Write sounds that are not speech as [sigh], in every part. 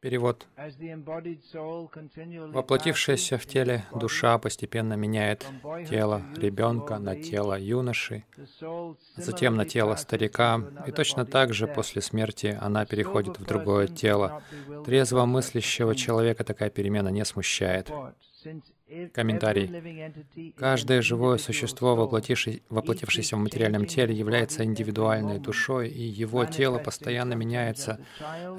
Перевод. Воплотившаяся в теле душа постепенно меняет тело ребенка на тело юноши, затем на тело старика, и точно так же после смерти она переходит в другое тело. Трезво мыслящего человека такая перемена не смущает. Комментарий. Каждое живое существо, воплотившееся в материальном теле, является индивидуальной душой, и его тело постоянно меняется.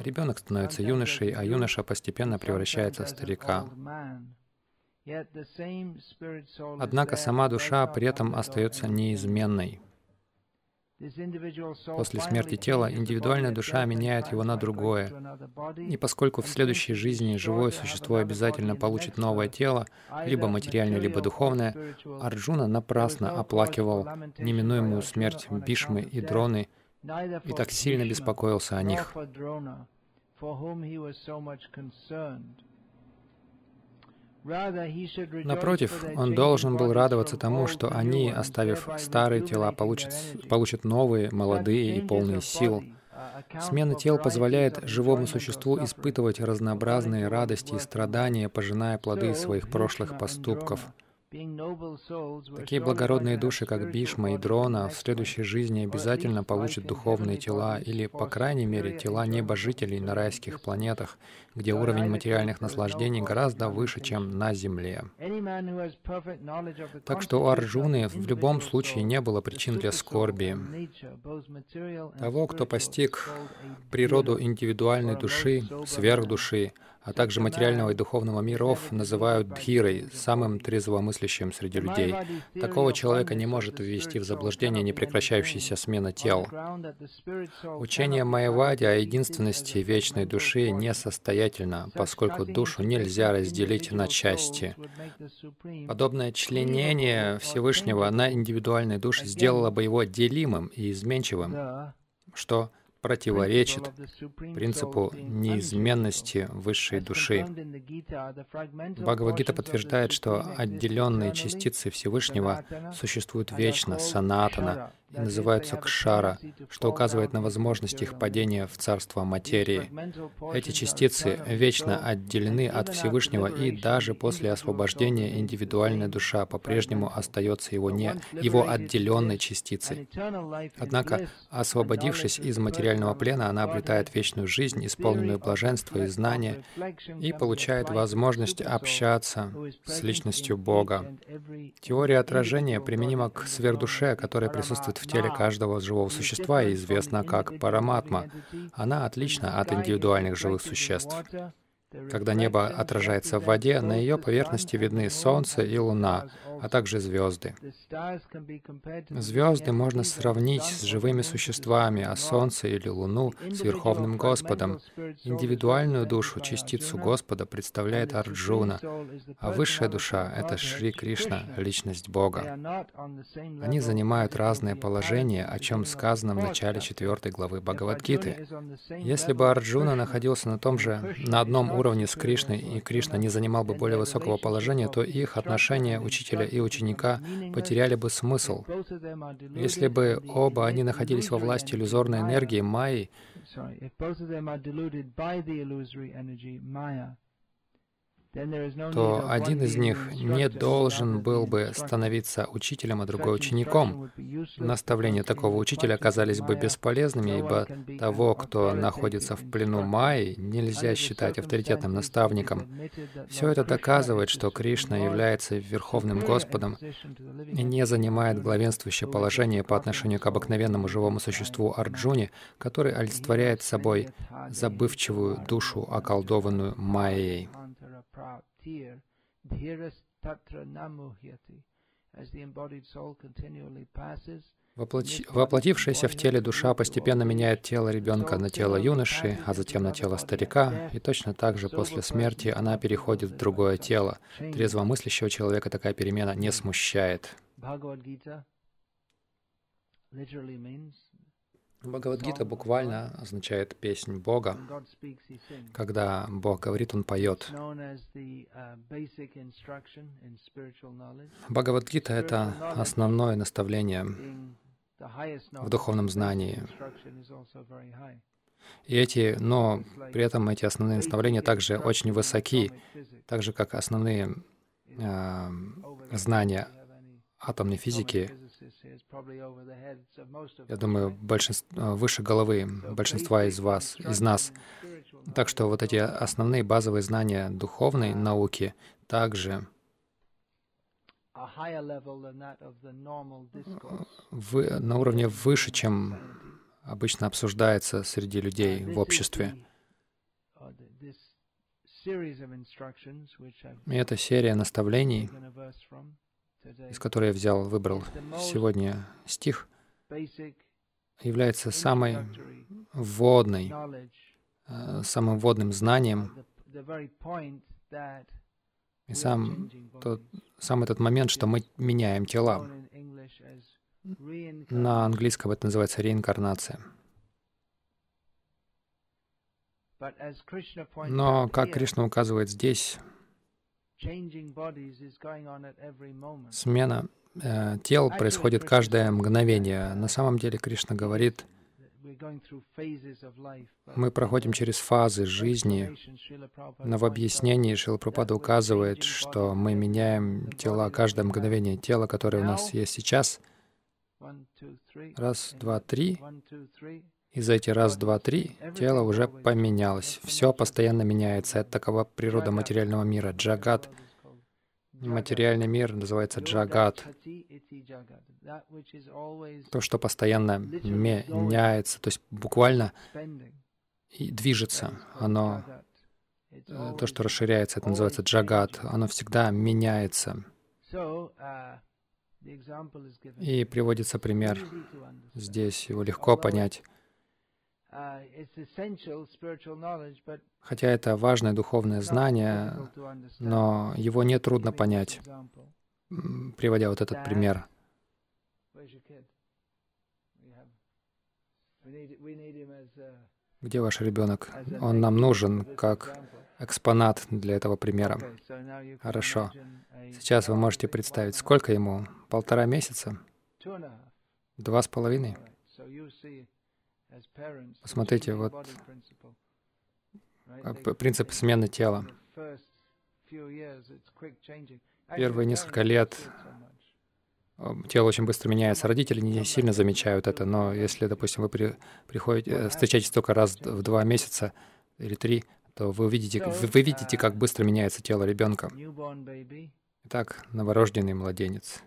Ребенок становится юношей, а юноша постепенно превращается в старика. Однако сама душа при этом остается неизменной. После смерти тела индивидуальная душа меняет его на другое. И поскольку в следующей жизни живое существо обязательно получит новое тело, либо материальное, либо духовное, Арджуна напрасно оплакивал неминуемую смерть Бишмы и Дроны и так сильно беспокоился о них. Напротив, он должен был радоваться тому, что они, оставив старые тела, получат, получат новые, молодые и полные сил. Смена тел позволяет живому существу испытывать разнообразные радости и страдания, пожиная плоды своих прошлых поступков. Такие благородные души, как Бишма и Дрона, в следующей жизни обязательно получат духовные тела или, по крайней мере, тела небожителей на райских планетах, где уровень материальных наслаждений гораздо выше, чем на Земле. Так что у Арджуны в любом случае не было причин для скорби. Того, кто постиг природу индивидуальной души, сверхдуши, а также материального и духовного миров, называют дхирой, самым трезвомыслящим среди людей. Такого человека не может ввести в заблуждение непрекращающаяся смена тел. Учение Майявади о единственности вечной души несостоятельно, поскольку душу нельзя разделить на части. Подобное членение Всевышнего на индивидуальной душе сделало бы его делимым и изменчивым, что противоречит принципу неизменности высшей души. Бхагавадгита подтверждает, что отделенные частицы Всевышнего существуют вечно, санатана, и называются кшара, что указывает на возможность их падения в царство материи. Эти частицы вечно отделены от Всевышнего, и даже после освобождения индивидуальная душа по-прежнему остается его, не, его отделенной частицей. Однако, освободившись из материального плена, она обретает вечную жизнь, исполненную блаженства и знания, и получает возможность общаться с личностью Бога. Теория отражения применима к сверхдуше, которая присутствует в теле каждого живого существа и известна как параматма. Она отлична от индивидуальных живых существ. Когда небо отражается в воде, на ее поверхности видны Солнце и Луна, а также звезды. Звезды можно сравнить с живыми существами, а Солнце или Луну — с Верховным Господом. Индивидуальную душу, частицу Господа, представляет Арджуна, а высшая душа — это Шри Кришна, личность Бога. Они занимают разные положения, о чем сказано в начале четвертой главы Бхагавадгиты. Если бы Арджуна находился на том же, на одном уровне с Кришной, и Кришна не занимал бы более высокого положения, то их отношения учителя и ученика потеряли бы смысл. Если бы оба они находились во власти иллюзорной энергии Майи, то один из них не должен был бы становиться учителем, а другой учеником. Наставления такого учителя оказались бы бесполезными, ибо того, кто находится в плену Майи, нельзя считать авторитетным наставником. Все это доказывает, что Кришна является Верховным Господом и не занимает главенствующее положение по отношению к обыкновенному живому существу Арджуне, который олицетворяет собой забывчивую душу, околдованную Майей. Praptir, Dhirastatra Namuhyati. As the embodied soul continually passes, Воплотившаяся в теле душа постепенно меняет тело ребенка на тело юноши, а затем на тело старика, и точно так же после смерти она переходит в другое тело. Трезвомыслящего человека такая перемена не смущает. Бхагавадгита буквально означает «песнь Бога». Когда Бог говорит, Он поет. Бхагавадгита — это основное наставление в духовном знании. И эти, но при этом эти основные наставления также очень высоки, так же как основные э, знания атомной физики. Я думаю, большинство, выше головы большинства из вас, из нас. Так что вот эти основные базовые знания духовной науки также вы, на уровне выше, чем обычно обсуждается среди людей в обществе. И эта серия наставлений, из которой я взял, выбрал сегодня стих, является самой вводной, э, самым вводным знанием и сам тот, сам этот момент, что мы меняем тела. На английском это называется реинкарнация. Но, как Кришна указывает здесь, смена э, тел происходит каждое мгновение. На самом деле Кришна говорит, мы проходим через фазы жизни, но в объяснении Шилапрапада указывает, что мы меняем тела каждое мгновение. Тело, которое у нас есть сейчас, раз, два, три, и за эти раз, два, три тело уже поменялось. Все постоянно меняется. Это такова природа материального мира. Джагат — Материальный мир называется джагат. То, что постоянно меняется, то есть буквально движется. Оно, э, то, что расширяется, это называется джагат. Оно всегда меняется. И приводится пример. Здесь его легко понять. Хотя это важное духовное знание, но его не трудно понять, приводя вот этот пример. Где ваш ребенок? Он нам нужен как экспонат для этого примера. Хорошо. Сейчас вы можете представить, сколько ему? Полтора месяца? Два с половиной? Посмотрите, вот принцип смены тела. Первые несколько лет тело очень быстро меняется. Родители не сильно замечают это, но если, допустим, вы при, приходите, э, встречаетесь только раз в два месяца или три, то вы видите, вы видите, как быстро меняется тело ребенка. Итак, новорожденный младенец.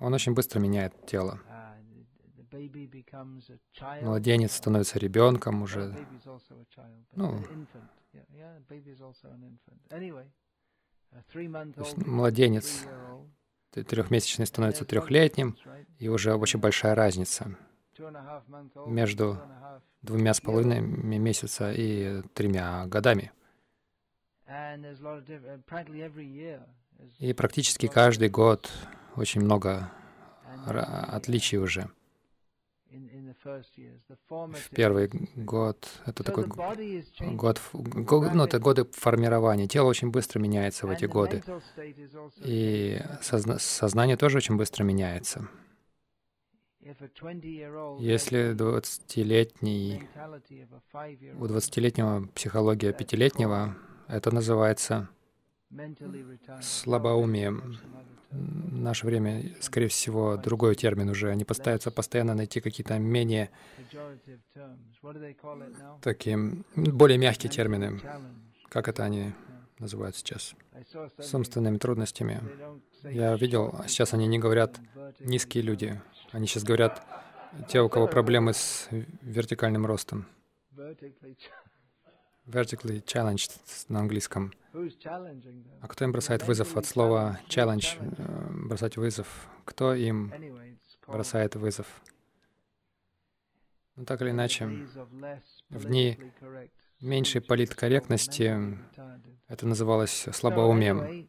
Он очень быстро меняет тело. Младенец становится ребенком уже. Ну, младенец трехмесячный становится трехлетним, и уже очень большая разница между двумя с половиной месяца и тремя годами. И практически каждый год очень много отличий уже в первый год. Это такой год, ну, это годы формирования. Тело очень быстро меняется в эти годы. И созна сознание тоже очень быстро меняется. Если 20-летний, у 20-летнего психология пятилетнего, это называется слабоумием в наше время, скорее всего, другой термин уже. Они пытаются постоянно найти какие-то менее такие, более мягкие термины. Как это они называют сейчас? С умственными трудностями. Я видел, сейчас они не говорят низкие люди. Они сейчас говорят те, у кого проблемы с вертикальным ростом. Vertically challenged на английском. А кто им бросает вызов от слова challenge, э, бросать вызов? Кто им бросает вызов? Ну, так или иначе, в дни меньшей политкорректности это называлось слабоумием.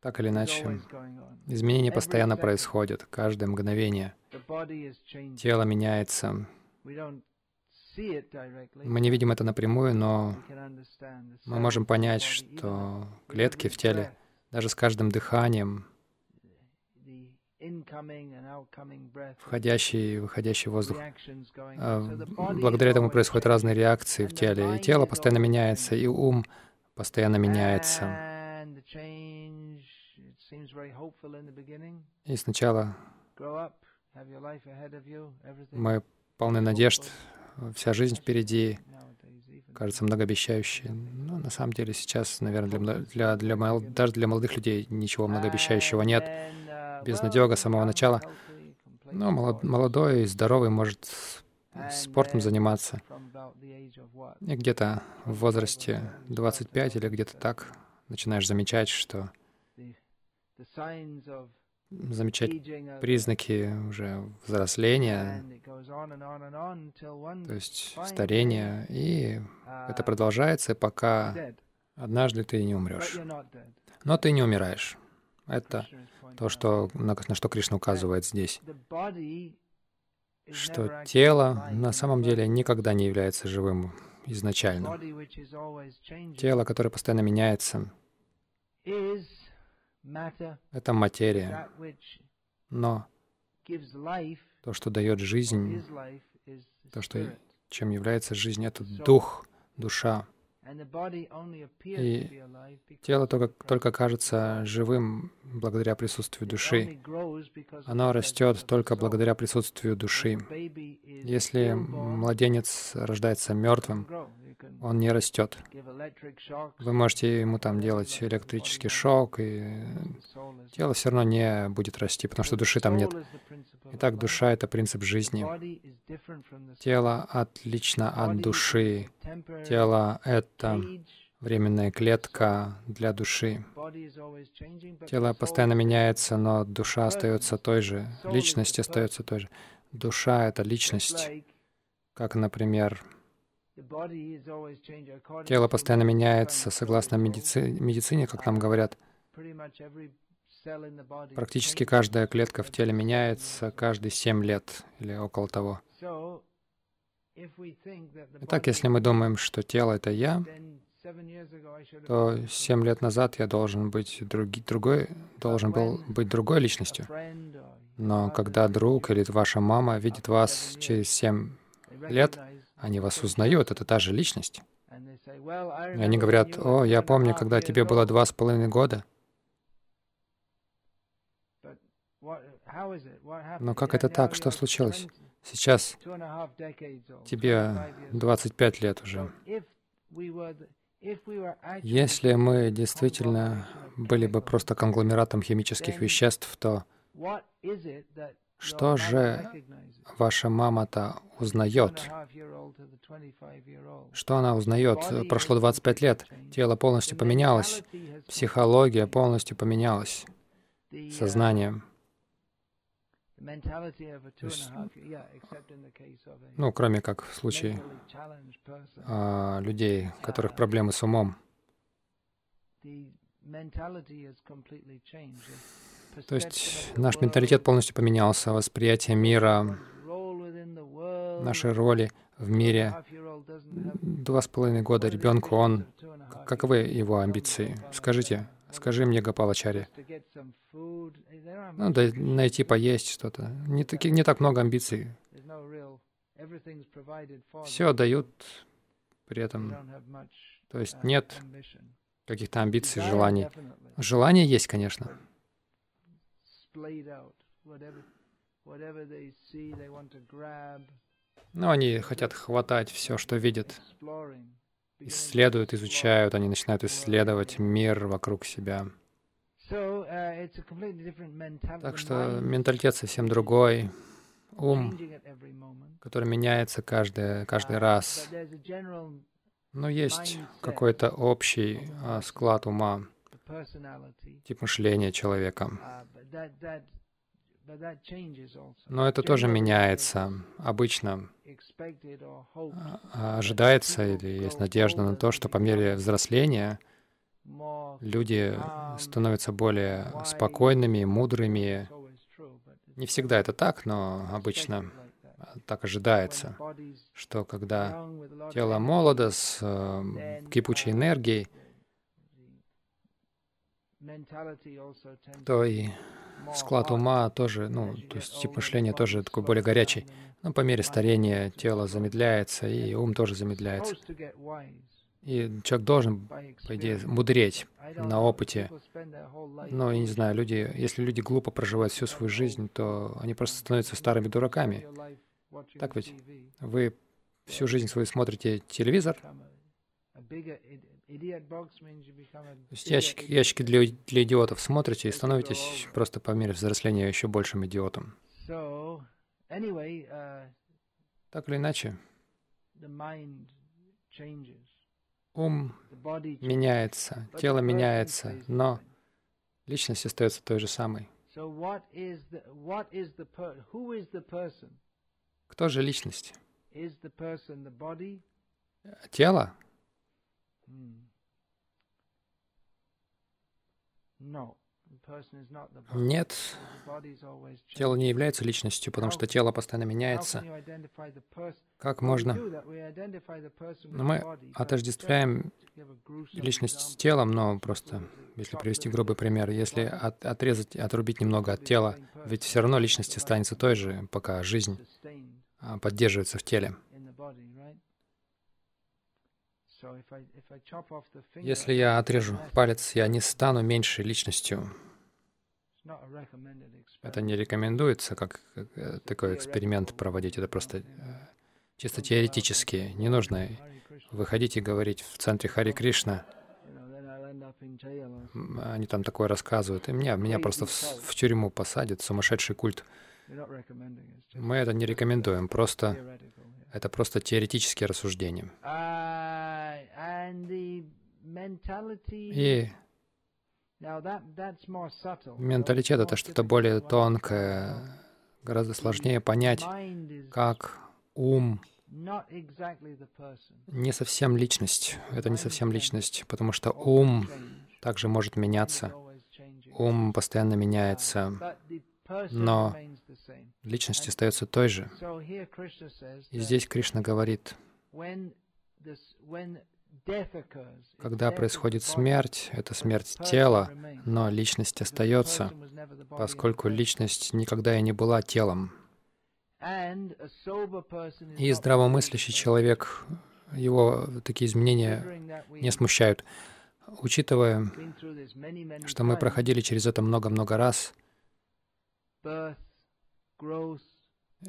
Так или иначе, изменения постоянно происходят, каждое мгновение. Тело меняется. Мы не видим это напрямую, но мы можем понять, что клетки в теле, даже с каждым дыханием, входящий и выходящий воздух. А, благодаря этому происходят разные реакции в теле, и тело постоянно меняется, и ум постоянно меняется. И сначала мы полны надежд, вся жизнь впереди, кажется многообещающей. Но на самом деле сейчас, наверное, для, для, для, даже для молодых людей ничего многообещающего нет. Безнадега с самого начала. Но молодой и здоровый может спортом заниматься. И где-то в возрасте 25 или где-то так начинаешь замечать, что замечать признаки уже взросления, то есть старения, и это продолжается, пока однажды ты не умрешь. Но ты не умираешь. Это то, что, на, на что Кришна указывает здесь. Что тело на самом деле никогда не является живым изначально. Тело, которое постоянно меняется, это материя. Но то, что дает жизнь, то, что, чем является жизнь, это дух, душа. И тело только, только кажется живым благодаря присутствию души. Оно растет только благодаря присутствию души. Если младенец рождается мертвым, он не растет. Вы можете ему там делать электрический шок, и тело все равно не будет расти, потому что души там нет. Итак, душа — это принцип жизни. Тело отлично от души. Тело — это временная клетка для души. Тело постоянно меняется, но душа остается той же, личность остается той же. Душа — это личность, как, например, Тело постоянно меняется согласно медици... медицине, как нам говорят. Практически каждая клетка в теле меняется каждые семь лет или около того. Итак, если мы думаем, что тело — это я, то семь лет назад я должен быть други, другой, должен был быть другой личностью. Но когда друг или ваша мама видит вас через семь лет, они вас узнают, это та же личность. И они говорят, «О, я помню, когда тебе было два с половиной года». Но как это так? Что случилось? Сейчас тебе 25 лет уже. Если мы действительно были бы просто конгломератом химических веществ, то что же ваша мама-то узнает? Что она узнает? Прошло 25 лет, тело полностью поменялось, психология полностью поменялась, сознание. Ну, кроме как в случае а, людей, у которых проблемы с умом. То есть наш менталитет полностью поменялся, восприятие мира, нашей роли в мире. Два с половиной года ребенку, он... Каковы его амбиции? Скажите, скажи мне, Гапалачари. Ну, да, найти поесть что-то. Не, таки, не так много амбиций. Все дают при этом. То есть нет каких-то амбиций, желаний. Желания есть, конечно. Но они хотят хватать все, что видят, исследуют, изучают, они начинают исследовать мир вокруг себя. Uh, так что менталитет совсем другой, ум, который меняется каждый, каждый uh, раз. Но есть какой-то общий а, склад ума, тип мышления человека. Uh, Но это тоже меняется. Обычно а, ожидается или есть надежда на то, что по мере взросления люди становятся более спокойными, мудрыми. Не всегда это так, но обычно так ожидается, что когда тело молодо с э, кипучей энергией, то и склад ума тоже, ну, то есть тип мышления тоже такой более горячий. Но по мере старения тело замедляется, и ум тоже замедляется. И человек должен, по идее, мудреть на опыте. Но, я не знаю, люди, если люди глупо проживают всю свою жизнь, то они просто становятся старыми дураками. Так ведь? Вы всю жизнь свою смотрите телевизор, есть ящики, ящики для, для идиотов смотрите и становитесь просто по мере взросления еще большим идиотом. Uh, так или иначе, ум меняется, тело меняется, но личность остается той же самой. Кто же личность? Тело? Нет, тело не является личностью, потому что тело постоянно меняется. Как можно? Но мы отождествляем личность с телом, но просто, если привести грубый пример, если от, отрезать, отрубить немного от тела, ведь все равно личность останется той же, пока жизнь а, поддерживается в теле. Если я отрежу палец, я не стану меньшей личностью. Это не рекомендуется, как э, такой эксперимент проводить. Это просто э, чисто теоретически. Не нужно выходить и говорить в центре Хари Кришна. Они там такое рассказывают. И меня, меня просто в, в тюрьму посадят, сумасшедший культ. Мы это не рекомендуем. Просто это просто теоретические рассуждения. И менталитет — это что-то более тонкое, гораздо сложнее понять, как ум не совсем личность. Это не совсем личность, потому что ум также может меняться. Ум постоянно меняется, но личность остается той же. И здесь Кришна говорит, когда происходит смерть, это смерть тела, но личность остается, поскольку личность никогда и не была телом. И здравомыслящий человек, его такие изменения не смущают. Учитывая, что мы проходили через это много-много раз,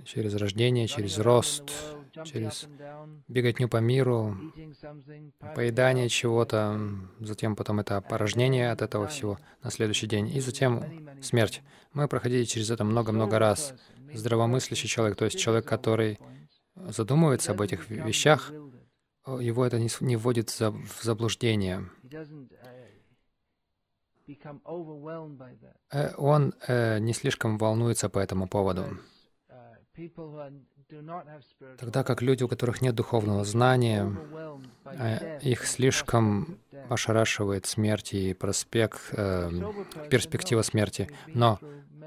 через рождение, через рост, через беготню по миру, поедание чего-то, затем потом это порожнение от этого всего на следующий день, и затем смерть. Мы проходили через это много-много раз. Здравомыслящий человек, то есть человек, который задумывается об этих вещах, его это не, вводит в заблуждение. Э, он э, не слишком волнуется по этому поводу. Тогда как люди, у которых нет духовного знания, э, их слишком ошарашивает смерть и проспект, э, перспектива смерти. Но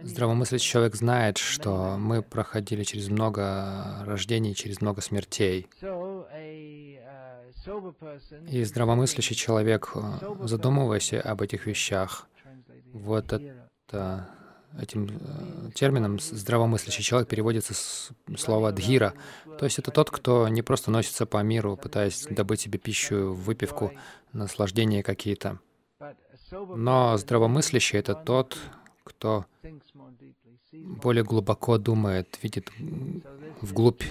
здравомыслящий человек знает, что мы проходили через много рождений, через много смертей. И здравомыслящий человек, э, задумываясь об этих вещах, вот это этим э, термином здравомыслящий человек переводится с слова «дхира». То есть это тот, кто не просто носится по миру, пытаясь добыть себе пищу, выпивку, наслаждения какие-то. Но здравомыслящий — это тот, кто более глубоко думает, видит вглубь.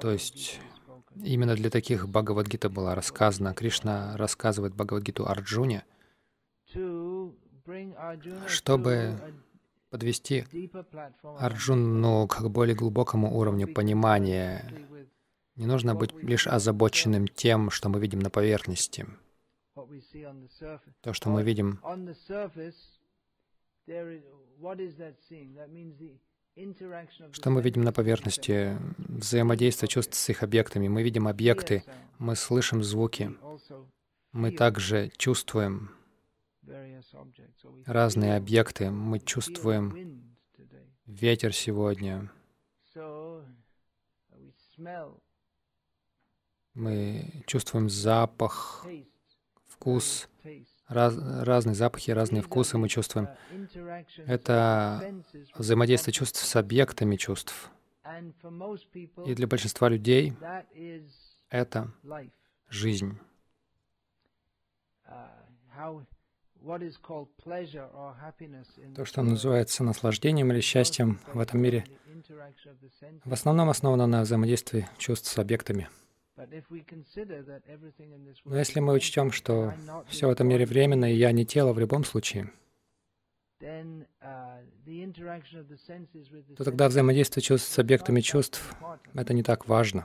То есть именно для таких Бхагавадгита была рассказана. Кришна рассказывает Бхагавадгиту Арджуне, чтобы подвести Арджуну к более глубокому уровню понимания. Не нужно быть лишь озабоченным тем, что мы видим на поверхности. То, что мы видим. что мы видим на поверхности? Взаимодействие чувств с их объектами. Мы видим объекты, мы слышим звуки, мы также чувствуем разные объекты. Мы чувствуем ветер сегодня. Мы чувствуем запах, вкус. раз, разные запахи, разные вкусы мы чувствуем. Это взаимодействие чувств с объектами чувств. И для большинства людей это жизнь. То, что называется наслаждением или счастьем в этом мире, в основном основано на взаимодействии чувств с объектами. Но если мы учтем, что все в этом мире временно, и я не тело в любом случае, то тогда взаимодействие чувств с объектами чувств — это не так важно.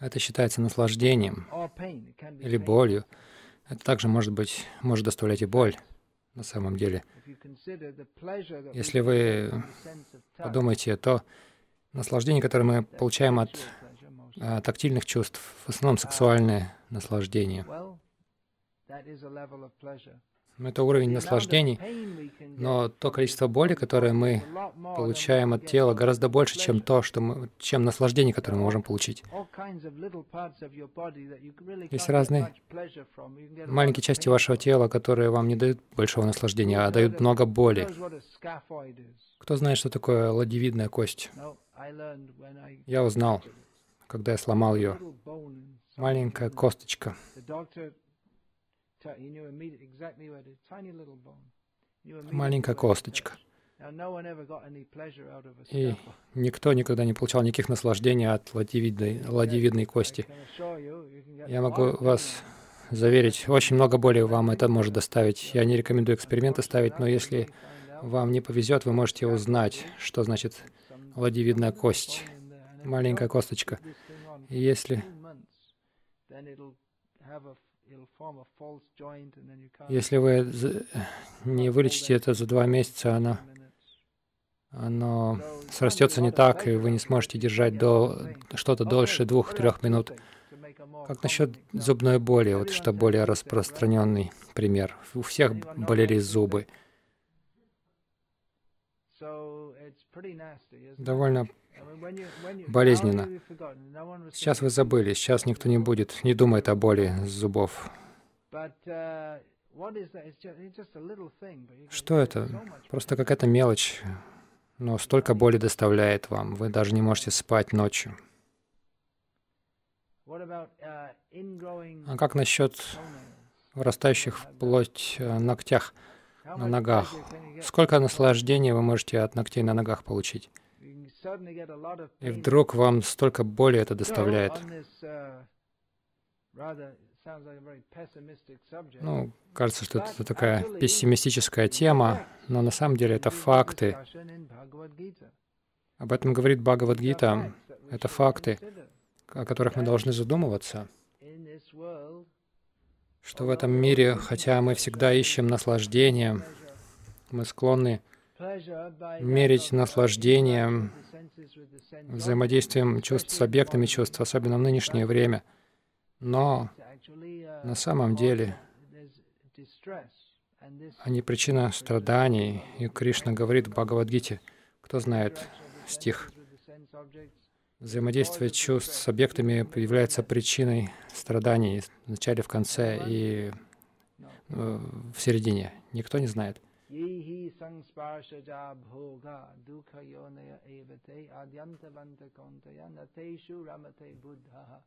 Это считается наслаждением или болью. Это также может быть, может доставлять и боль на самом деле. Если вы подумаете, то наслаждение, которое мы получаем от а, тактильных чувств, в основном сексуальное наслаждение. Это уровень наслаждений, но то количество боли, которое мы получаем от тела, гораздо больше, чем то, что мы, чем наслаждение, которое мы можем получить. Есть разные маленькие части вашего тела, которые вам не дают большого наслаждения, а дают много боли. Кто знает, что такое ладьевидная кость? Я узнал, когда я сломал ее. Маленькая косточка. Маленькая косточка. И никто никогда не получал никаких наслаждений от ладьевидной, ладьевидной кости. Я могу вас заверить, очень много боли вам это может доставить. Я не рекомендую эксперименты ставить, но если вам не повезет, вы можете узнать, что значит ладьевидная кость, маленькая косточка. И если если вы не вылечите это за два месяца, оно, оно срастется не так, и вы не сможете держать до что-то дольше двух-трех минут. Как насчет зубной боли, вот что более распространенный пример. У всех болели зубы. Довольно болезненно. Сейчас вы забыли, сейчас никто не будет, не думает о боли зубов. Что это? Просто какая-то мелочь, но столько боли доставляет вам, вы даже не можете спать ночью. А как насчет вырастающих в плоть э, ногтях на ногах? Сколько наслаждения вы можете от ногтей на ногах получить? И вдруг вам столько боли это доставляет. Ну, кажется, что это такая пессимистическая тема, но на самом деле это факты. Об этом говорит Бхагавадгита. Это факты, о которых мы должны задумываться. Что в этом мире, хотя мы всегда ищем наслаждение, мы склонны мерить наслаждением, взаимодействием чувств с объектами чувств, особенно в нынешнее время. Но на самом деле они причина страданий, и Кришна говорит в Бхагавадгите, кто знает стих, взаимодействие чувств с объектами является причиной страданий в начале, в конце и э, в середине. Никто не знает. Ye sangsparshaja bhoga dukha yonaya evate adyantavanta kontaya nateshu ramate buddha.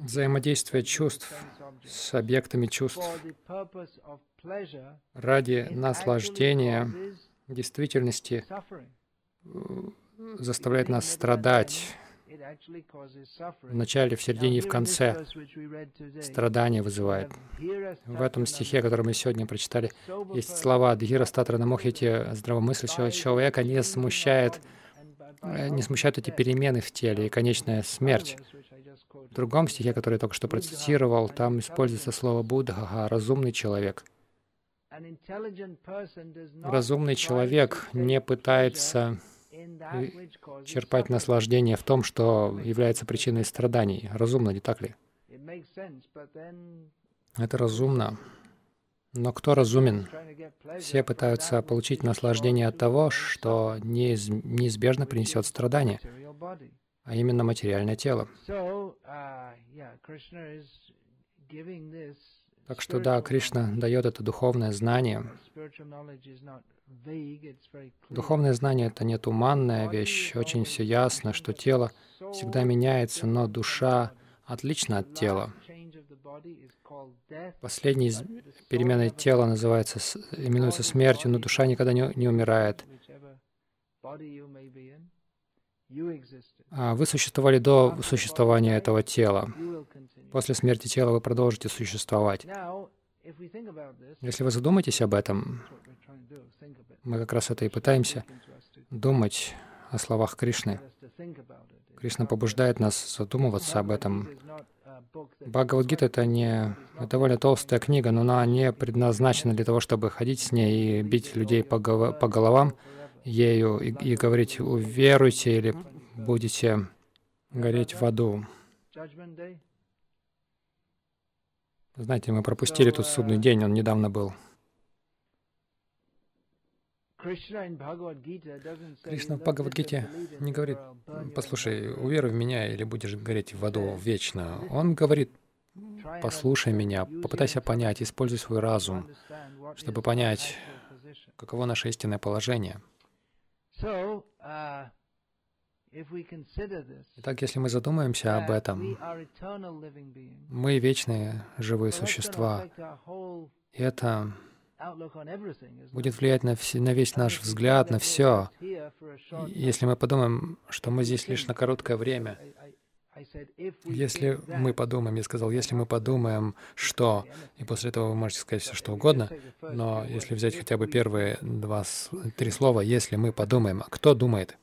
Взаимодействие чувств с объектами чувств ради наслаждения действительности заставляет нас страдать в начале, в середине и в конце страдания вызывает. В этом стихе, который мы сегодня прочитали, есть слова Дхира Статра Намохити, здравомыслящего человека не смущает, э, не смущают эти перемены в теле и конечная смерть. В другом стихе, который я только что процитировал, там используется слово Будха, разумный человек. Разумный человек не пытается черпать наслаждение в том, что является причиной страданий. Разумно, не так ли? Это разумно. Но кто разумен? Все пытаются получить наслаждение от того, что неизбежно принесет страдания. а именно материальное тело. Так что да, Кришна дает это духовное знание. Духовное знание — это не туманная вещь, очень все ясно, что тело всегда меняется, но душа отлична от тела. Последней переменой тела называется, именуется смертью, но душа никогда не, не умирает. А вы существовали до существования этого тела. После смерти тела вы продолжите существовать. Если вы задумаетесь об этом, мы как раз это и пытаемся думать о словах Кришны. Кришна побуждает нас задумываться об этом. Бхагавадгита — это не довольно толстая книга, но она не предназначена для того, чтобы ходить с ней и бить людей по, гов... по головам ею и, и говорить «веруйте» или «будете гореть в аду». Знаете, мы пропустили тут судный день, он недавно был. Кришна в Бхагавадгите не говорит, послушай, уверуй в меня или будешь гореть в аду вечно. Он говорит, послушай меня, попытайся понять, используй свой разум, чтобы понять, каково наше истинное положение. Итак, если мы задумаемся об этом, мы вечные живые существа, и это будет влиять на, все, на весь наш взгляд, на все. Если мы подумаем, что мы здесь лишь на короткое время, если мы подумаем, я сказал, если мы подумаем, что, и после этого вы можете сказать все, что угодно, но если взять хотя бы первые два, три слова, если мы подумаем, кто думает?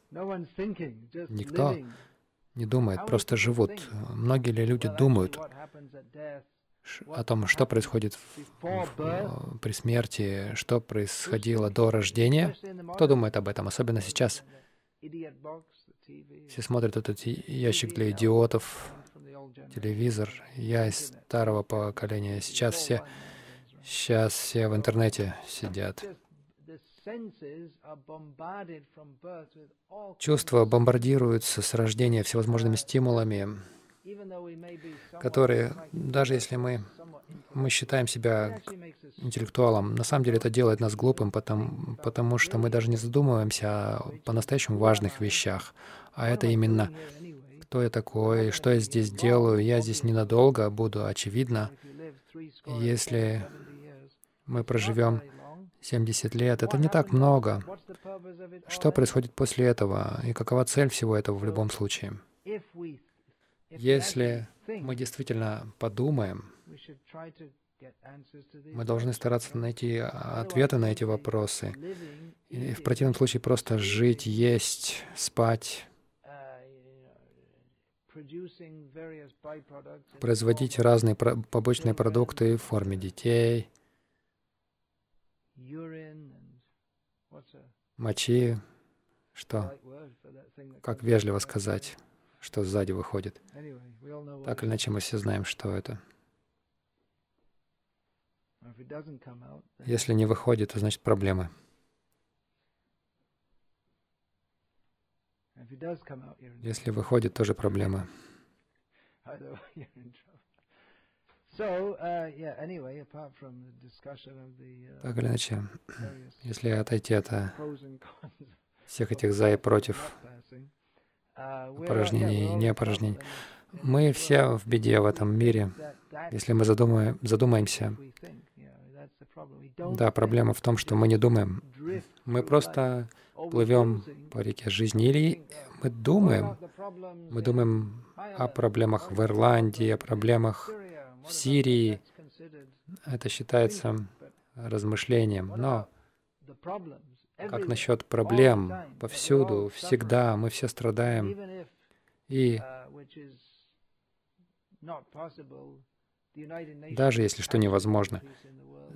Никто не думает, просто живут. Многие ли люди думают о том, что происходит в, в, при смерти, что происходило до рождения? Кто думает об этом, особенно сейчас? Все смотрят этот ящик для идиотов, телевизор. Я из старого поколения. Сейчас все, сейчас все в интернете сидят. Чувства бомбардируются с рождения всевозможными стимулами, которые, даже если мы, мы считаем себя интеллектуалом, на самом деле это делает нас глупым, потому, потому что мы даже не задумываемся о по-настоящему важных вещах. А это именно кто я такой, что я здесь делаю, я здесь ненадолго буду, очевидно. Если мы проживем 70 лет, это не так много. Что происходит после этого и какова цель всего этого в любом случае? Если мы действительно подумаем, мы должны стараться найти ответы на эти вопросы. И в противном случае просто жить, есть, спать, производить разные побочные продукты в форме детей, мочи, что, как вежливо сказать, что сзади выходит. Так или иначе, мы все знаем, что это. Если не выходит, то значит проблемы. Если выходит, тоже проблемы. [laughs] [laughs] Так или иначе, если отойти от всех этих за и против, опорожнений и неопорожнений. Мы все в беде в этом мире, если мы задумаем, задумаемся. Да, проблема в том, что мы не думаем. Мы просто плывем по реке жизни. Или мы думаем, мы думаем о проблемах в Ирландии, о проблемах в Сирии. Это считается размышлением. Но как насчет проблем повсюду, всегда, мы все страдаем. И даже если что невозможно,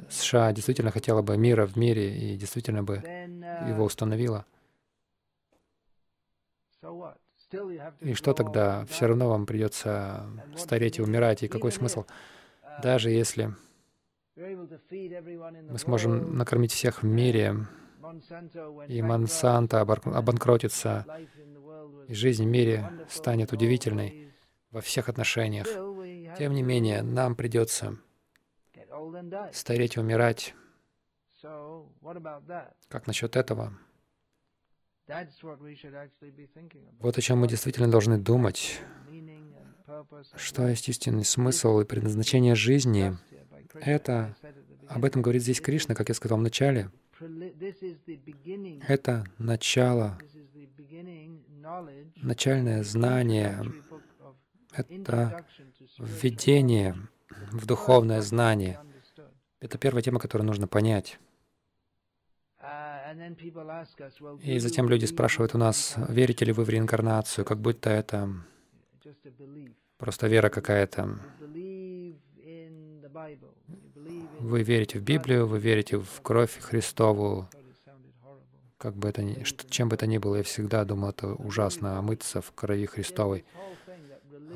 США действительно хотела бы мира в мире и действительно бы его установила. И что тогда? Все равно вам придется стареть и умирать. И какой смысл? Даже если мы сможем накормить всех в мире, и Монсанто обанкротится, и жизнь в мире станет удивительной во всех отношениях. Тем не менее, нам придется стареть и умирать. Как насчет этого? Вот о чем мы действительно должны думать. Что есть истинный смысл и предназначение жизни? Это, об этом говорит здесь Кришна, как я сказал в начале. Это начало, начальное знание, это введение в духовное знание. Это первая тема, которую нужно понять. И затем люди спрашивают у нас, верите ли вы в реинкарнацию, как будто это просто вера какая-то. Вы верите в Библию, вы верите в кровь Христову, как бы это ни, чем бы это ни было, я всегда думал, это ужасно, омыться в крови Христовой.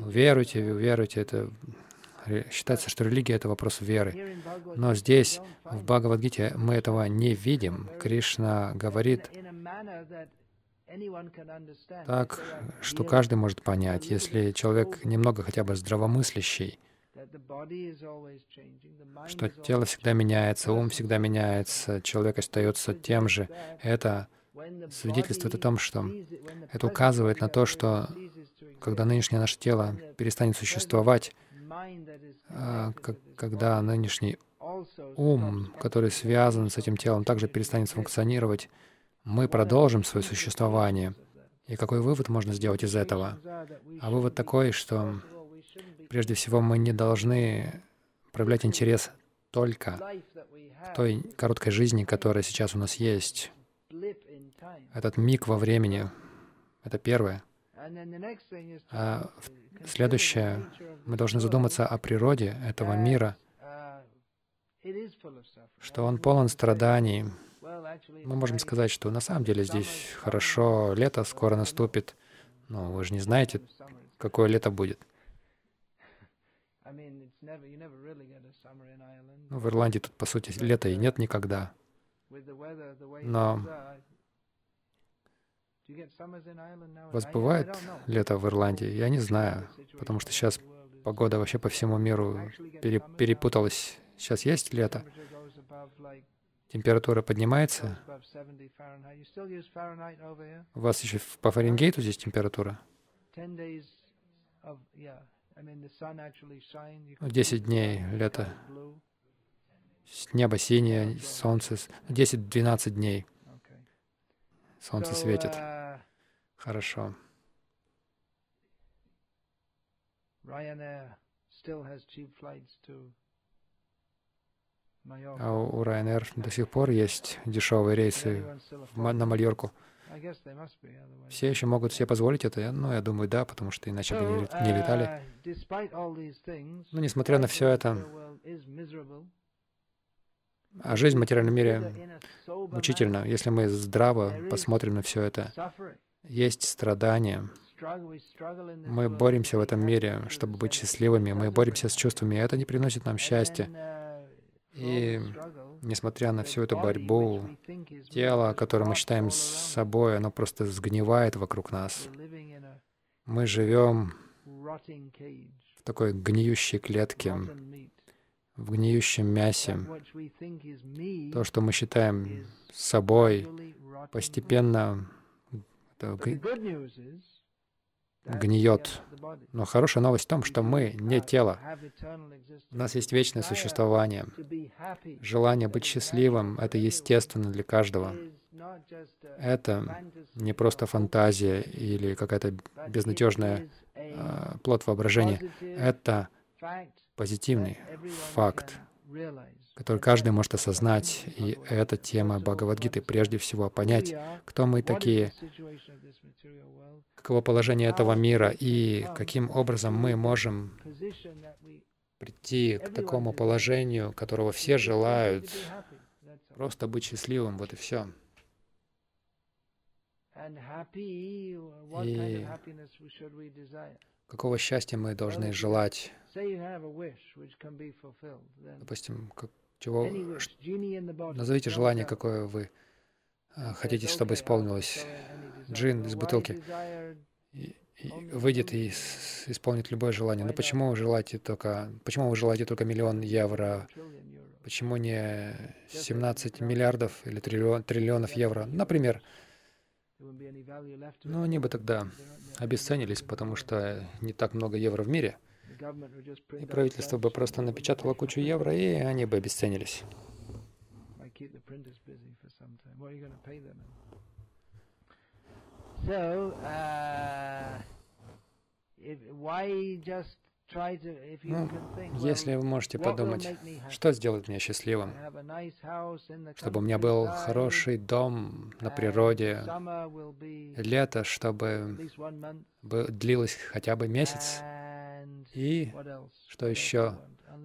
Веруйте, веруйте, это считается, что религия — это вопрос веры. Но здесь, в Бхагавадгите, мы этого не видим. Кришна говорит так, что каждый может понять, если человек немного хотя бы здравомыслящий, что тело всегда меняется, ум всегда меняется, человек остается тем же. Это свидетельствует о том, что это указывает на то, что когда нынешнее наше тело перестанет существовать, а, когда нынешний ум, который связан с этим телом, также перестанет функционировать, мы продолжим свое существование. И какой вывод можно сделать из этого? А вывод такой, что прежде всего мы не должны проявлять интерес только к той короткой жизни, которая сейчас у нас есть. Этот миг во времени — это первое. А следующее, мы должны задуматься о природе этого мира, что он полон страданий. Мы можем сказать, что на самом деле здесь хорошо, лето скоро наступит. Но вы же не знаете, какое лето будет. Ну, в Ирландии тут, по сути, лета и нет никогда. Но вас бывает лето в Ирландии? Я не знаю, потому что сейчас погода вообще по всему миру пере перепуталась. Сейчас есть лето? Температура поднимается? У вас еще по Фаренгейту здесь температура? 10 дней лето. Небо синее, солнце. 10-12 дней. Солнце светит. Uh, Хорошо. А у Ryanair до сих пор есть дешевые рейсы на Мальорку. Все еще могут себе позволить это? Ну, я думаю, да, потому что иначе бы не летали. Uh, Но несмотря на все это, а жизнь в материальном мире мучительна. Если мы здраво посмотрим на все это, есть страдания. Мы боремся в этом мире, чтобы быть счастливыми. Мы боремся с чувствами, и это не приносит нам счастья. И несмотря на всю эту борьбу, тело, которое мы считаем собой, оно просто сгнивает вокруг нас. Мы живем в такой гниющей клетке, в гниющем мясе. То, что мы считаем собой, постепенно гниет. Но хорошая новость в том, что мы не тело. У нас есть вечное существование. Желание быть счастливым — это естественно для каждого. Это не просто фантазия или какая-то безнадежная э, плод воображения. Это позитивный факт, который каждый может осознать. И это тема Бхагавадгиты. Прежде всего понять, кто мы такие, каково положение этого мира и каким образом мы можем прийти к такому положению, которого все желают, просто быть счастливым, вот и все. И какого счастья мы должны желать? Допустим, как, чего, назовите желание, какое вы а, хотите, чтобы исполнилось. Джин из бутылки. и, и выйдет и исполнит любое желание. Но почему вы желаете только, почему вы желаете только миллион евро? Почему не 17 миллиардов или триллион, триллионов евро? Например, ну, они бы тогда обесценились, потому что не так много евро в мире. И правительство бы просто напечатало кучу евро, и они бы обесценились. Uh, ну, если вы можете подумать, что сделает меня счастливым, чтобы у меня был хороший дом на природе, лето, чтобы длилось хотя бы месяц, и что еще?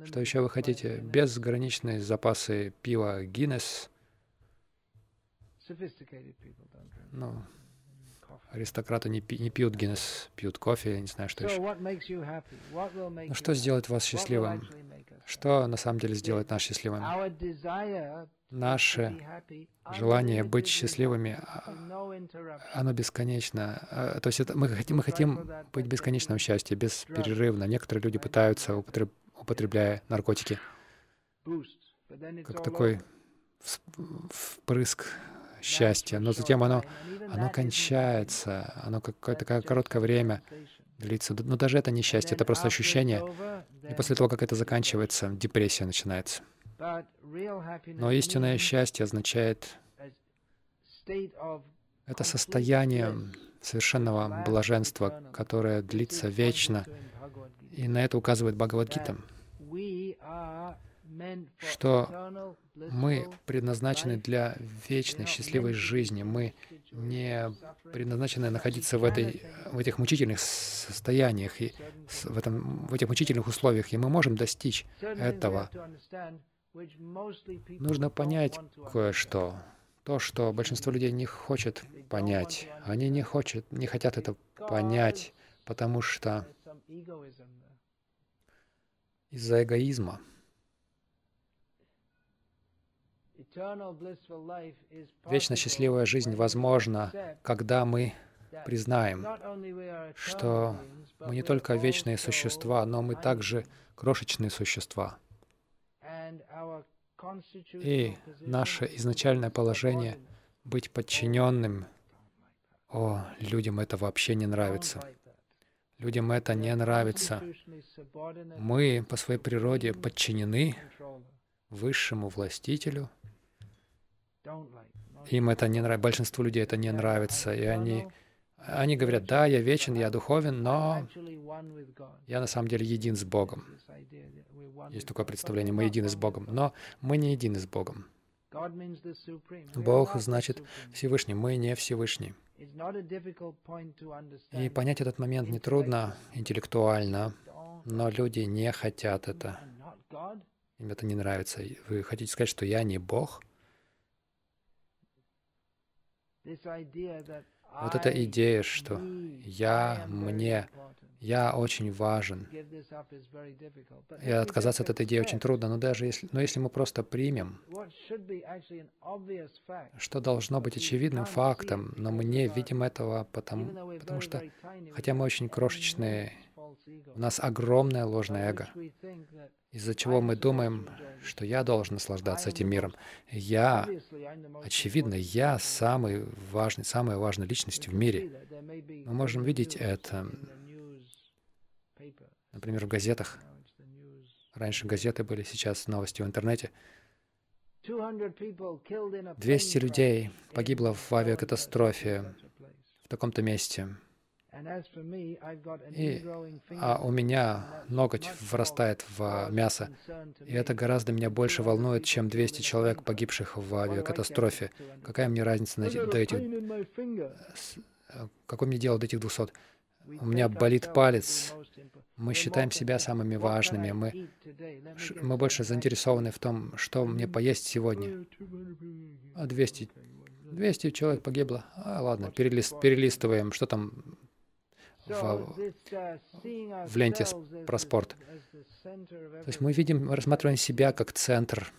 Что еще вы хотите? Безграничные запасы пива Гиннес. Ну, Аристократы не, пи не пьют Гиннес, пьют кофе, я не знаю, что еще. Ну, что сделает вас счастливым? Что на самом деле сделает нас счастливыми? Наше желание быть счастливыми, а, оно бесконечно. А, то есть это, мы, хотим, мы хотим быть бесконечным счастьем, бесперерывно. Некоторые люди пытаются, употребляя наркотики, как такой впрыск счастье, но затем оно, оно кончается, оно какое-то короткое время длится. Но даже это не счастье, это просто ощущение. И после того, как это заканчивается, депрессия начинается. Но истинное счастье означает это состояние совершенного блаженства, которое длится вечно. И на это указывает Бхагавадгита что мы предназначены для вечной счастливой жизни. Мы не предназначены находиться в, этой, в этих мучительных состояниях и в, этом, в этих мучительных условиях, и мы можем достичь этого. Нужно понять кое-что. То, что большинство людей не хочет понять. Они не, хочет, не хотят это понять, потому что из-за эгоизма. Вечно счастливая жизнь возможна, когда мы признаем, что мы не только вечные существа, но мы также крошечные существа. И наше изначальное положение — быть подчиненным, о, людям это вообще не нравится. Людям это не нравится. Мы по своей природе подчинены высшему властителю — им это не нравится, большинству людей это не нравится, и они, они говорят, да, я вечен, я духовен, но я на самом деле един с Богом. Есть такое представление, мы едины с Богом, но мы не едины с Богом. Бог значит Всевышний, мы не Всевышний. И понять этот момент нетрудно интеллектуально, но люди не хотят это. Им это не нравится. Вы хотите сказать, что я не Бог? Вот эта идея, что я, мне, я очень важен. И отказаться от этой идеи очень трудно, но даже если, но если мы просто примем, что должно быть очевидным фактом, но мы не видим этого, потому, потому что, хотя мы очень крошечные, у нас огромное ложное эго, из-за чего мы думаем, что я должен наслаждаться этим миром. Я, очевидно, я самый важный, самая важная личность в мире. Мы можем видеть это, например, в газетах. Раньше газеты были, сейчас новости в интернете. 200 людей погибло в авиакатастрофе в таком-то месте. И, а у меня ноготь вырастает в мясо. И это гораздо меня больше волнует, чем 200 человек, погибших в авиакатастрофе. Какая мне разница до этих... Э, какое мне дело до этих 200? У меня болит палец. Мы считаем себя самыми важными. Мы, мы больше заинтересованы в том, что мне поесть сегодня. А 200, 200 человек погибло. А ладно, перелист, перелистываем. Что там в, в ленте про спорт. То есть мы видим, мы рассматриваем себя как центр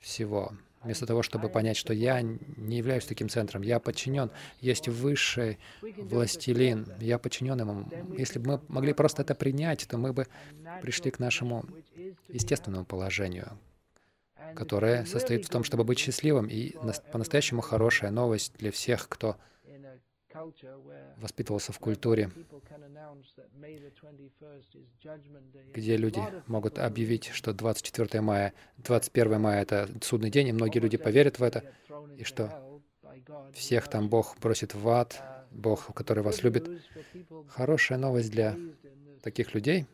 всего. Вместо того, чтобы понять, что я не являюсь таким центром, я подчинен, есть высший властелин, я подчинен ему. Если бы мы могли просто это принять, то мы бы пришли к нашему естественному положению, которое состоит в том, чтобы быть счастливым. И по-настоящему хорошая новость для всех, кто воспитывался в культуре, где люди могут объявить, что 24 мая, 21 мая — это судный день, и многие люди поверят в это, и что всех там Бог бросит в ад, Бог, который вас любит. Хорошая новость для таких людей,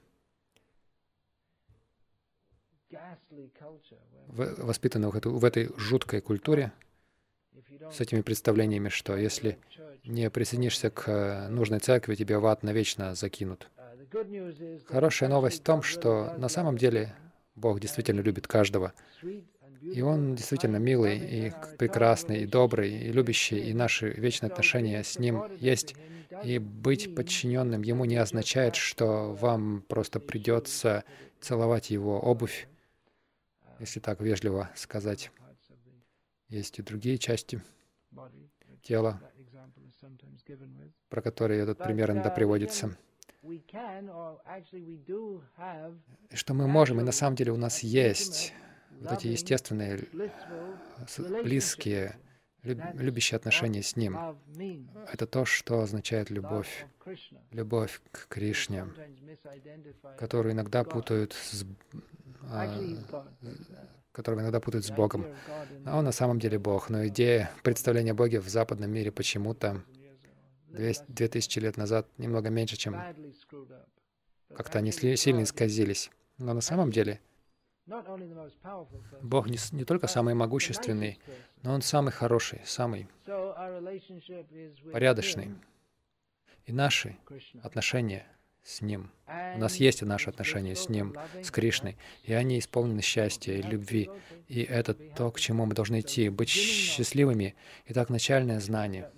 воспитанных в этой жуткой культуре, с этими представлениями, что если не присоединишься к э, нужной церкви, тебе в ад навечно закинут. Хорошая новость в том, что на самом деле Бог действительно любит каждого. И Он действительно милый, и прекрасный, и добрый, и любящий, и наши вечные отношения с Ним есть. И быть подчиненным Ему не означает, что вам просто придется целовать Его обувь, если так вежливо сказать. Есть и другие части тела, про которые этот пример иногда приводится. И что мы можем, и на самом деле у нас есть вот эти естественные, близкие, любящие отношения с Ним. Это то, что означает любовь. Любовь к Кришне, которую иногда путают с, а, которого иногда путают с Богом. А он на самом деле Бог. Но идея представления о Боге в западном мире почему-то 2000 лет назад немного меньше, чем как-то они сильно исказились. Но на самом деле Бог не, не только самый могущественный, но Он самый хороший, самый порядочный. И наши отношения с Ним. У нас есть наши отношения с Ним, с Кришной, и они исполнены счастья и любви. И это то, к чему мы должны идти, быть счастливыми. Итак, начальное знание.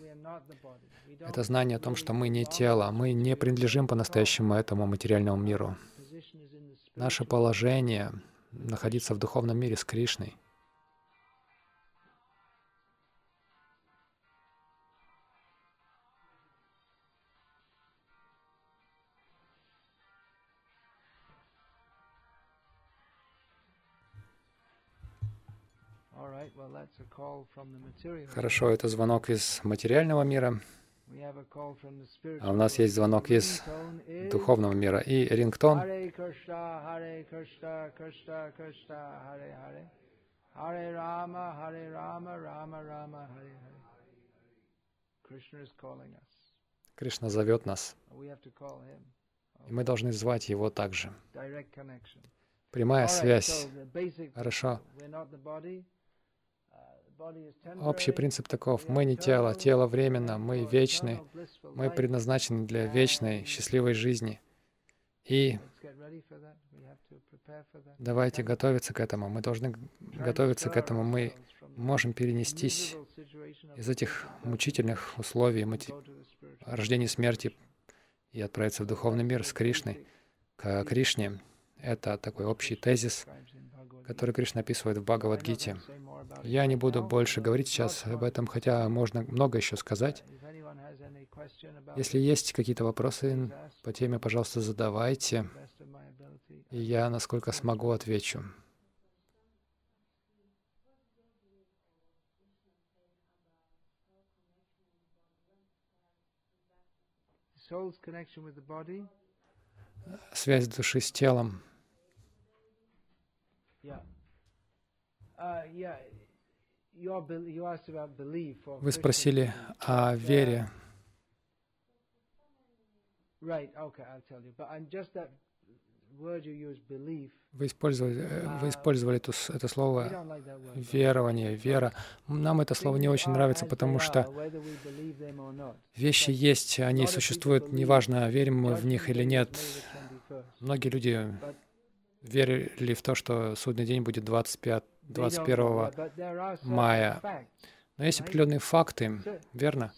Это знание о том, что мы не тело, мы не принадлежим по-настоящему этому материальному миру. Наше положение — находиться в духовном мире с Кришной — Хорошо, это звонок из материального мира. А у нас есть звонок из духовного мира. И рингтон. Кришна зовет нас. И мы должны звать Его также. Прямая связь. Хорошо. Общий принцип таков. Мы не тело, тело временно, мы вечны, мы предназначены для вечной, счастливой жизни. И давайте готовиться к этому. Мы должны готовиться к этому. Мы можем перенестись из этих мучительных условий, рождения и смерти, и отправиться в духовный мир с Кришной, к Кришне. Это такой общий тезис, который Кришна описывает в Бхагавадгите. Я не буду больше говорить сейчас об этом, хотя можно много еще сказать. Если есть какие-то вопросы по теме, пожалуйста, задавайте, и я, насколько смогу, отвечу. Связь души с телом. Uh, Вы спросили о вере. Вы использовали, э, вы uh, использовали это, это слово верование, вера. Нам это слово не очень нравится, потому что вещи есть, они существуют, неважно, верим мы в них или нет. Многие люди верили в то, что судный день будет 25, 21 мая. Но есть определенные факты, верно?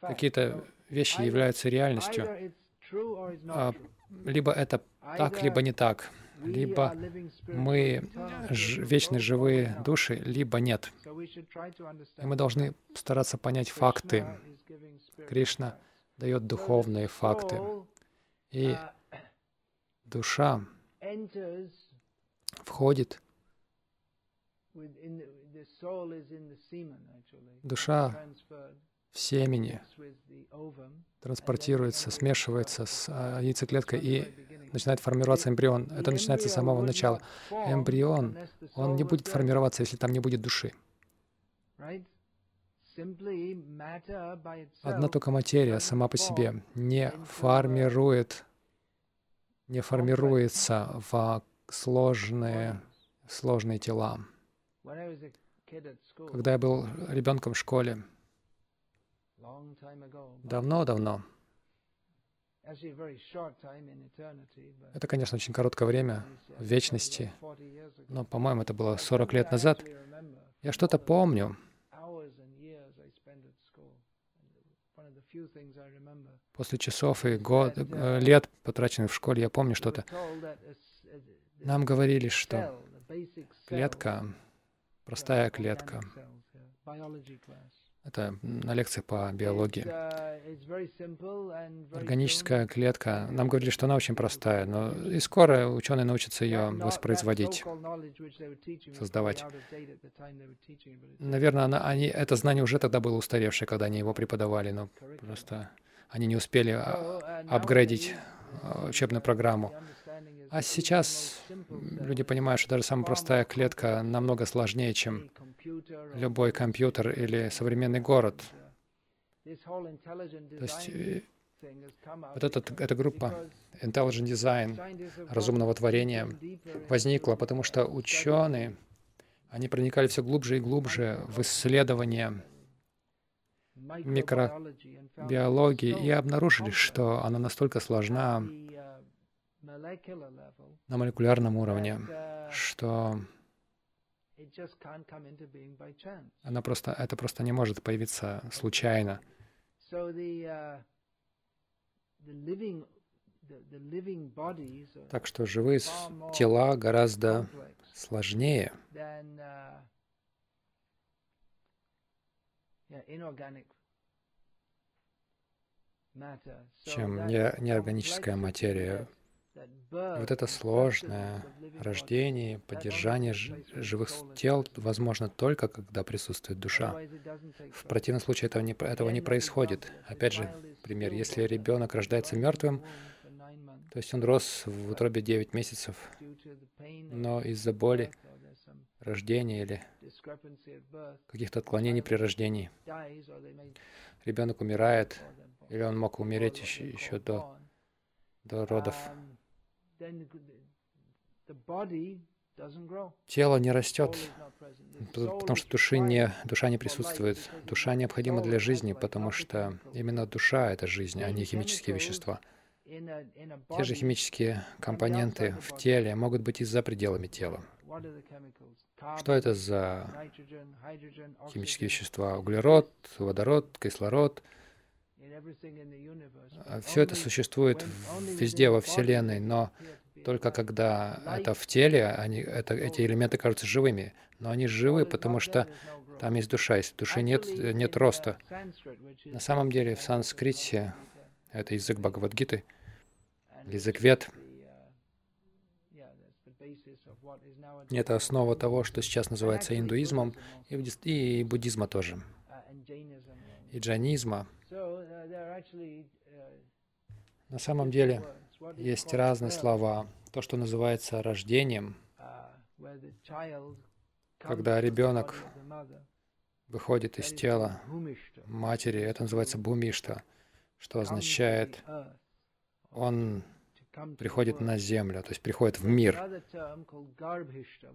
Какие-то вещи являются реальностью. А, либо это так, либо не так. Либо мы ж, вечно живые души, либо нет. И мы должны стараться понять факты. Кришна дает духовные факты. И душа входит Душа в семени транспортируется, смешивается с а, яйцеклеткой и начинает формироваться эмбрион. Это начинается с самого начала. Эмбрион, он не будет формироваться, если там не будет души. Одна только материя сама по себе не формирует, не формируется в сложные, сложные тела. Когда я был ребенком в школе, давно-давно, это, конечно, очень короткое время в вечности, но, по-моему, это было 40 лет назад. Я что-то помню. После часов и год, э, лет, потраченных в школе, я помню что-то. Нам говорили, что клетка Простая клетка. Это на лекции по биологии. Органическая клетка. Нам говорили, что она очень простая, но и скоро ученые научатся ее воспроизводить, создавать. Наверное, она, они, это знание уже тогда было устаревшее, когда они его преподавали, но просто они не успели а, апгрейдить а, учебную программу. А сейчас люди понимают, что даже самая простая клетка намного сложнее, чем любой компьютер или современный город. То есть э, вот этот, эта группа Intelligent Design, разумного творения, возникла, потому что ученые, они проникали все глубже и глубже в исследования микробиологии и обнаружили, что она настолько сложна, на молекулярном уровне, что она просто, это просто не может появиться случайно. Так что живые тела гораздо сложнее, чем неорганическая материя. Вот это сложное рождение, поддержание живых тел возможно только, когда присутствует душа. В противном случае этого не, этого не происходит. Опять же, пример. Если ребенок рождается мертвым, то есть он рос в утробе 9 месяцев, но из-за боли рождения или каких-то отклонений при рождении ребенок умирает, или он мог умереть еще, еще до, до родов. Тело не растет, потому что души не, душа не присутствует. Душа необходима для жизни, потому что именно душа — это жизнь, а не химические вещества. Те же химические компоненты в теле могут быть и за пределами тела. Что это за химические вещества? Углерод, водород, кислород — Все это существует везде во Вселенной, но только когда это в теле, они, это, эти элементы кажутся живыми. Но они живы, потому что там есть душа. Если души нет, нет роста. На самом деле в санскрите, это язык Бхагавадгиты, язык Вед, это основа того, что сейчас называется индуизмом, и буддизма тоже, и джайнизма. На самом деле есть разные слова. То, что называется рождением, когда ребенок выходит из тела матери, это называется бумишта, что означает он приходит на землю, то есть приходит в мир.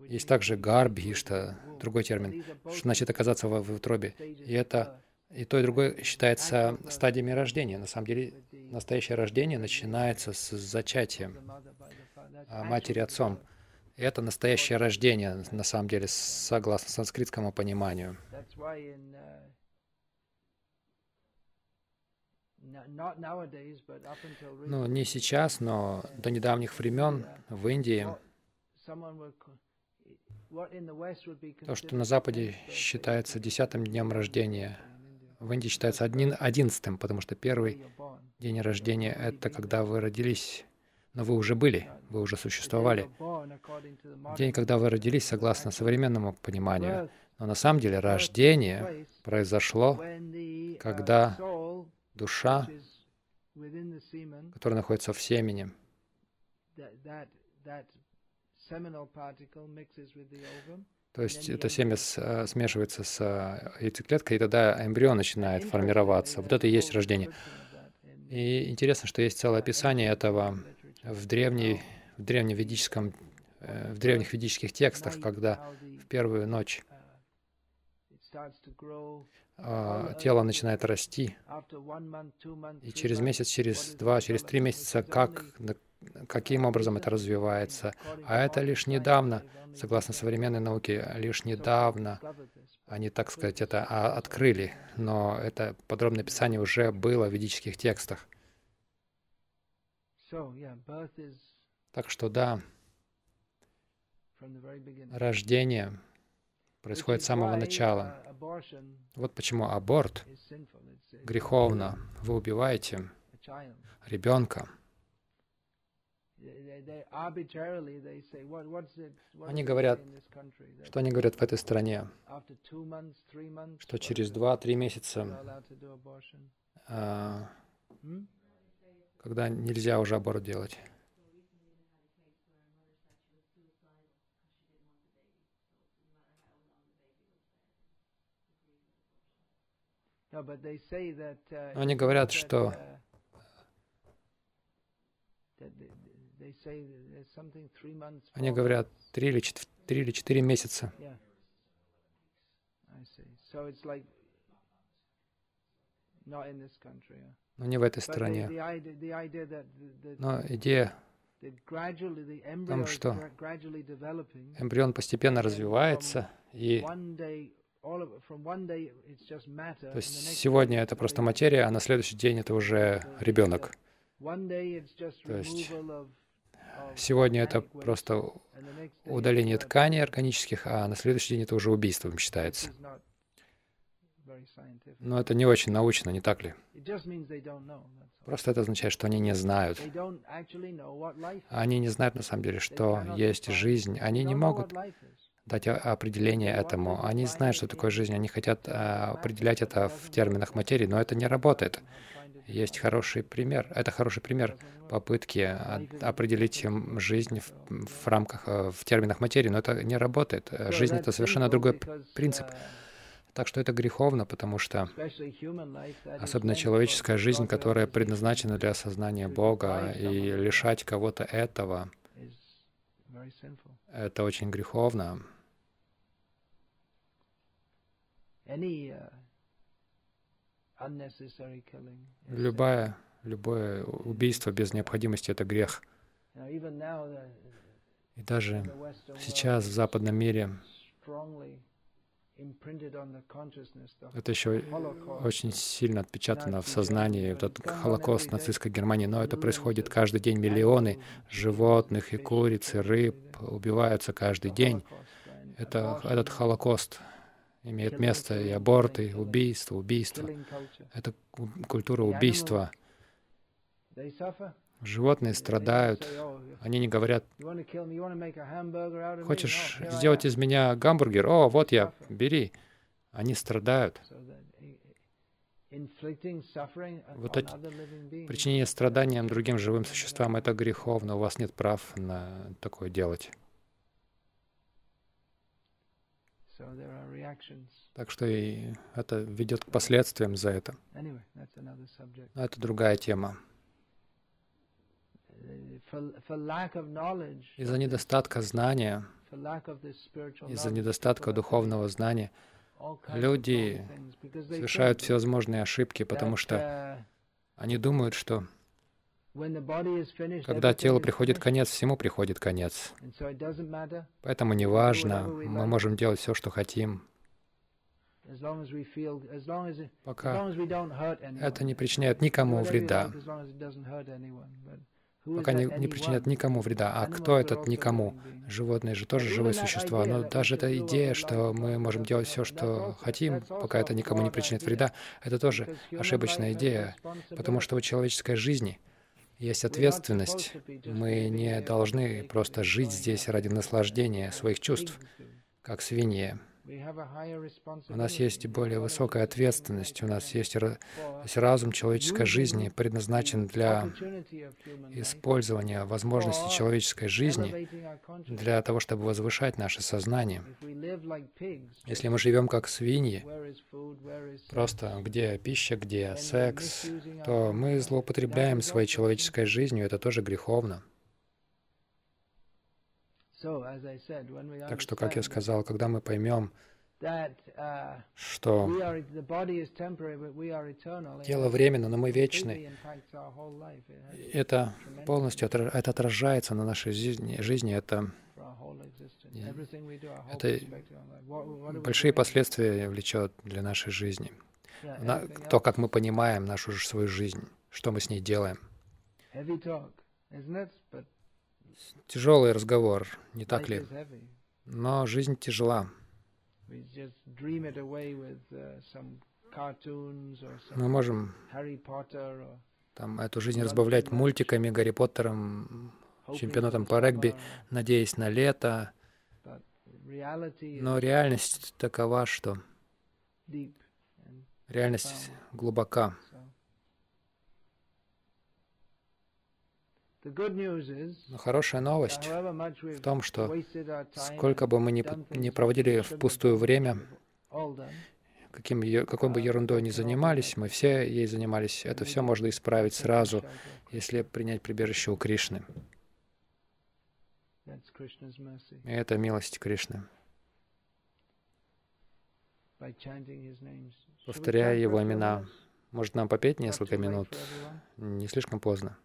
Есть также гарбхишта, другой термин, что значит оказаться в, в утробе. И это и то, и другое считается стадиями рождения. На самом деле, настоящее рождение начинается с зачатия матери отцом. Это настоящее рождение, на самом деле, согласно санскритскому пониманию. Ну, не сейчас, но до недавних времен в Индии То, что на Западе считается десятым днем рождения, в Индии считается одиннадцатым, потому что первый день рождения — это когда вы родились, но вы уже были, вы уже существовали. День, когда вы родились, согласно современному пониманию. Но на самом деле рождение произошло, когда душа, которая находится в семени, то есть это семя э, смешивается с э, яйцеклеткой, и тогда эмбрион начинает формироваться. Вот это и есть рождение. И интересно, что есть целое описание этого в, древней, в древневедическом, э, в древних ведических текстах, когда в первую ночь а, тело начинает расти, и через месяц, через два, через три месяца, как, каким образом это развивается. А это лишь недавно, согласно современной науке, лишь недавно они, так сказать, это а, открыли, но это подробное описание уже было в ведических текстах. Так что да, рождение происходит с самого начала. Вот почему аборт греховно. Вы убиваете ребенка. Они говорят, что они говорят в этой стране, что через два-три месяца, а, когда нельзя уже аборт делать. Uh, они говорят, что они говорят три или, четыре, три или четыре месяца. Но не в этой стране. Но идея в том, что эмбрион постепенно развивается, и то есть сегодня это просто материя, а на следующий день это уже ребенок. То есть сегодня это просто удаление тканей органических, а на следующий день это уже убийством считается. Но это не очень научно, не так ли? Просто это означает, что они не знают. Они не знают на самом деле, что есть жизнь. Они не могут дать определение этому. Они знают, что такое жизнь, они хотят а, определять это в терминах материи, но это не работает. Есть хороший пример. Это хороший пример попытки определить жизнь в, в рамках, э, в терминах материи, но это не работает. Жизнь — это совершенно другой принцип. Так что это греховно, потому что особенно человеческая жизнь, которая предназначена для осознания Бога, и лишать кого-то этого, это очень греховно. Любая, любое убийство без необходимости — это грех. И даже сейчас в западном мире это еще очень сильно отпечатано в сознании, этот Холокост нацистской Германии. Но это происходит каждый день. Миллионы животных и куриц, и рыб убиваются каждый день. Это, этот Холокост имеет место, и аборты, и убийства, убийства. Это культура убийства. Животные страдают. Они не говорят, хочешь сделать из меня гамбургер? О, вот я, бери. Они страдают. Вот это причинение страданиям другим живым существам — это греховно. У вас нет прав на такое делать. Так что и это ведет к последствиям за это. Но это другая тема. Из-за недостатка знания, из-за недостатка духовного знания, люди совершают всевозможные ошибки, потому что они думают, что когда телу приходит конец, всему приходит конец. Поэтому неважно, мы можем делать все, что хотим, пока это не причиняет никому вреда. пока не, не причинят никому вреда. А кто этот никому? Животные же тоже живые существа. Но даже эта идея, что мы можем делать все, что хотим, пока это никому не причинит вреда, это тоже ошибочная идея, потому что у человеческой жизни есть ответственность. Мы не должны просто жить здесь ради наслаждения своих чувств, как свиньи. У нас есть более высокая ответственность, у нас есть разум человеческой жизни, предназначен для использования возможностей человеческой жизни, для того, чтобы возвышать наше сознание. Если мы живем как свиньи, просто где пища, где секс, то мы злоупотребляем своей человеческой жизнью, это тоже греховно. Так что, как я сказал, когда мы поймем, uh, что тело временно, но мы вечны, это полностью это отражается на нашей жизни, жизни это, это большие последствия влечет для нашей жизни. На, то, как мы понимаем нашу свою жизнь, что мы с ней делаем. Тяжелый разговор, не так ли? Но жизнь тяжела. Мы можем там, эту жизнь разбавлять мультиками, Гарри Поттером, чемпионатом по регби, надеясь на лето. Но реальность такова, что реальность глубока. Но хорошая новость в том, что сколько бы мы ни, ни проводили впустую время, каким, какой бы ерундой ни занимались, мы все ей занимались, это все можно исправить сразу, если принять прибежище у Кришны. И это милость Кришны. Повторяя его имена. Может, нам попеть несколько минут? Не слишком поздно.